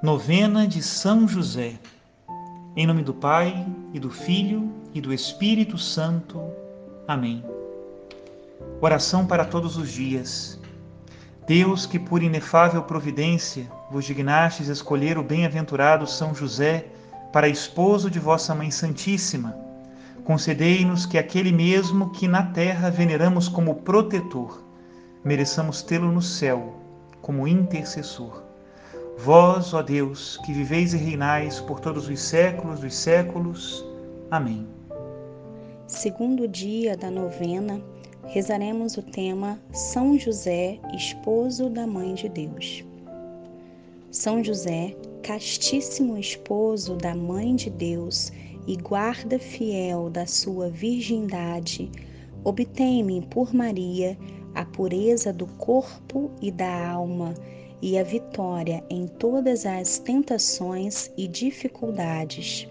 Novena de São José. Em nome do Pai, e do Filho, e do Espírito Santo. Amém. Oração para todos os dias. Deus, que por inefável providência vos dignastes escolher o bem-aventurado São José para esposo de vossa Mãe Santíssima, concedei-nos que aquele mesmo que na terra veneramos como protetor, mereçamos tê-lo no céu como intercessor Vós, ó Deus, que viveis e reinais por todos os séculos dos séculos. Amém. Segundo dia da novena, rezaremos o tema São José, esposo da Mãe de Deus. São José, castíssimo esposo da Mãe de Deus e guarda fiel da sua virgindade, obtém-me por Maria a pureza do corpo e da alma e a vitória em todas as tentações e dificuldades.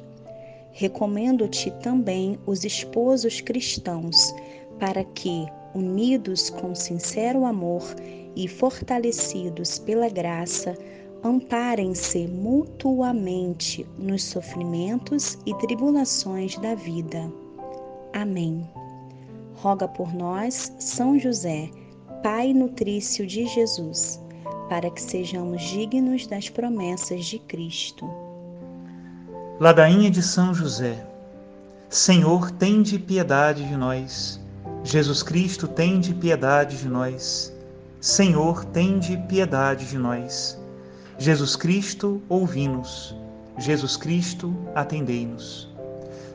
Recomendo-te também os esposos cristãos, para que, unidos com sincero amor e fortalecidos pela graça, amparem-se mutuamente nos sofrimentos e tribulações da vida. Amém. Roga por nós, São José, Pai nutrício de Jesus para que sejamos dignos das promessas de Cristo. Ladainha de São José. Senhor, tende piedade de nós. Jesus Cristo, tende piedade de nós. Senhor, tende piedade de nós. Jesus Cristo, ouvi-nos. Jesus Cristo, atendei-nos.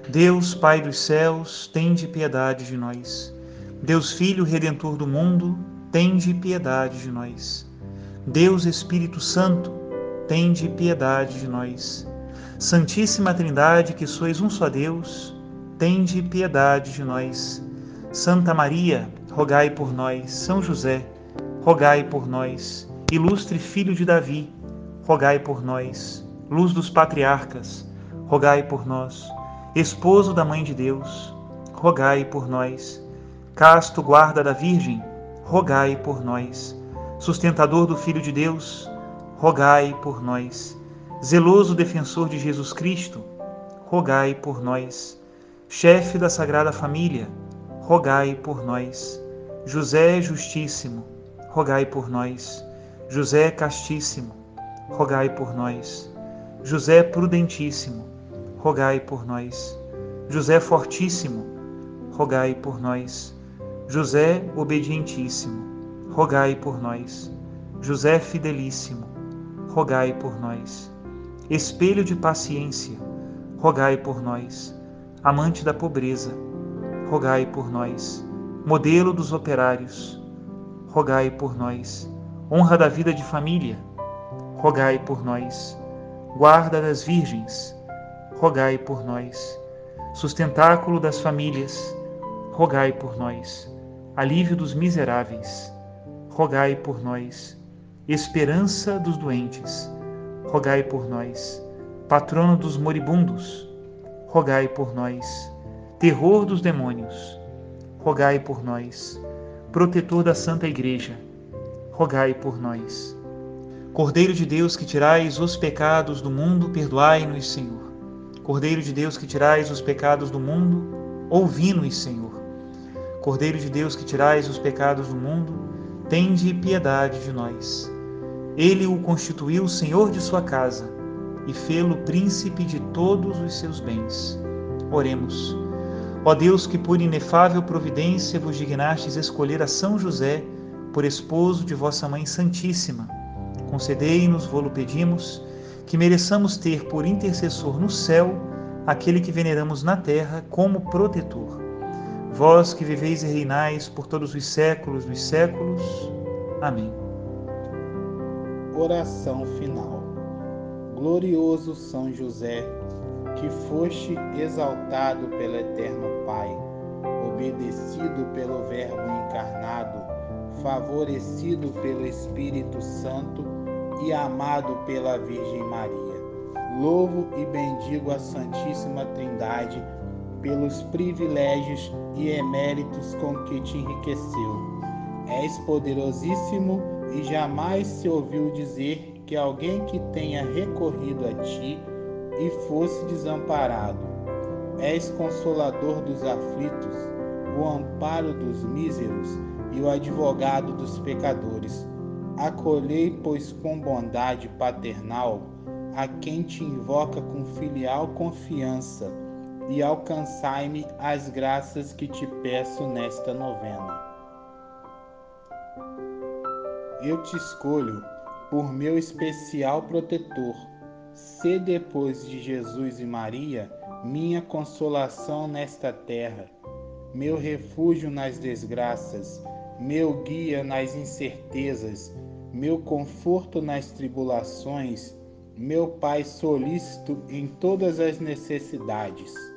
Deus, Pai dos céus, tende piedade de nós. Deus Filho Redentor do mundo, tende piedade de nós. Deus Espírito Santo, tende piedade de nós. Santíssima Trindade, que sois um só Deus, tende piedade de nós. Santa Maria, rogai por nós. São José, rogai por nós. Ilustre Filho de Davi, rogai por nós. Luz dos patriarcas, rogai por nós. Esposo da Mãe de Deus, rogai por nós. Casto guarda da Virgem, rogai por nós sustentador do Filho de Deus, rogai por nós. Zeloso defensor de Jesus Cristo, rogai por nós. Chefe da Sagrada Família, rogai por nós. José Justíssimo, rogai por nós. José Castíssimo, rogai por nós. José Prudentíssimo, rogai por nós. José Fortíssimo, rogai por nós. José Obedientíssimo, rogai por nós. José Fidelíssimo, rogai por nós. Espelho de paciência, rogai por nós. Amante da pobreza, rogai por nós. Modelo dos operários, rogai por nós. Honra da vida de família, rogai por nós. Guarda das virgens, rogai por nós. Sustentáculo das famílias, rogai por nós. Alívio dos miseráveis, rogai por nós. Esperança dos doentes, rogai por nós. Patrono dos moribundos, rogai por nós. Terror dos demônios, rogai por nós. Protetor da Santa Igreja, rogai por nós. Cordeiro de Deus que tirais os pecados do mundo, perdoai-nos, Senhor. Cordeiro de Deus que tirais os pecados do mundo, ouvi-nos, Senhor. Cordeiro de Deus que tirais os pecados do mundo, tende piedade de nós. Ele o constituiu senhor de sua casa e fê-lo príncipe de todos os seus bens. Oremos. Ó Deus, que por inefável providência vos dignastes escolher a São José por esposo de vossa Mãe Santíssima, concedei-nos, vô-lo pedimos, que mereçamos ter por intercessor no céu aquele que veneramos na terra como protetor vós que viveis e reinais por todos os séculos dos séculos. Amém. Oração final. Glorioso São José, que foste exaltado pelo Eterno Pai, obedecido pelo Verbo encarnado, favorecido pelo Espírito Santo e amado pela Virgem Maria. Louvo e bendigo a Santíssima Trindade pelos privilégios e eméritos com que te enriqueceu. És poderosíssimo e jamais se ouviu dizer que alguém que tenha recorrido a ti e fosse desamparado. És consolador dos aflitos, o amparo dos míseros e o advogado dos pecadores. Acolhei, pois, com bondade paternal a quem te invoca com filial confiança e alcançai-me as graças que te peço nesta novena. Eu te escolho por meu especial protetor. Se depois de Jesus e Maria, minha consolação nesta terra, meu refúgio nas desgraças, meu guia nas incertezas, meu conforto nas tribulações, meu Pai solícito em todas as necessidades.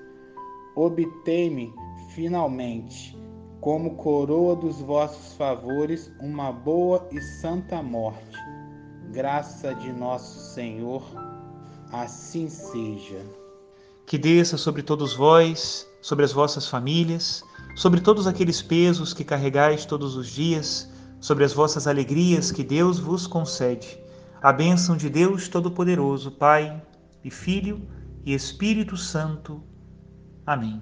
Obtei-me, finalmente, como coroa dos vossos favores, uma boa e santa morte. Graça de nosso Senhor, assim seja. Que desça sobre todos vós, sobre as vossas famílias, sobre todos aqueles pesos que carregais todos os dias, sobre as vossas alegrias que Deus vos concede a bênção de Deus Todo-Poderoso, Pai e Filho e Espírito Santo. Amém.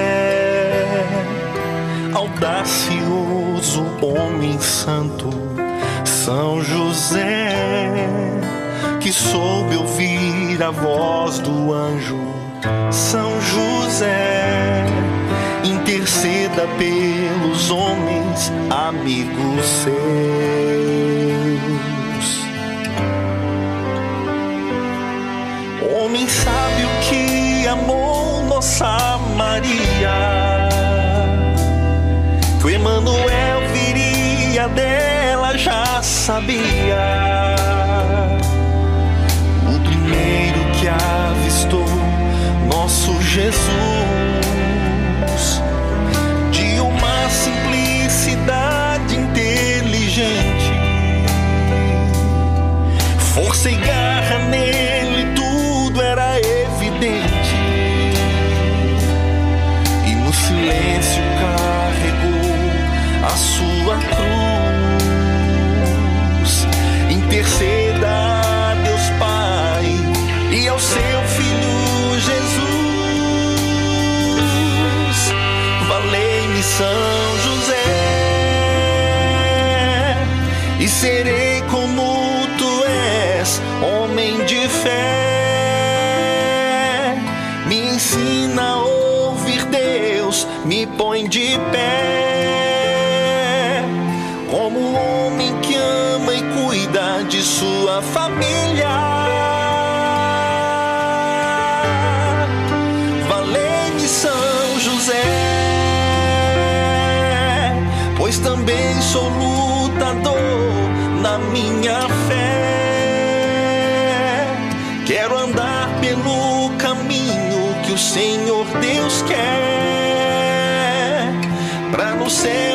homem santo, São José, que soube ouvir a voz do anjo, São José interceda pelos homens, amigos seus. Jesus homem de fé. Me ensina a ouvir Deus, me põe de pé. Como um homem que ama e cuida de sua família. Valente São José, pois também sou lutador na minha fé. Senhor Deus quer, para no céu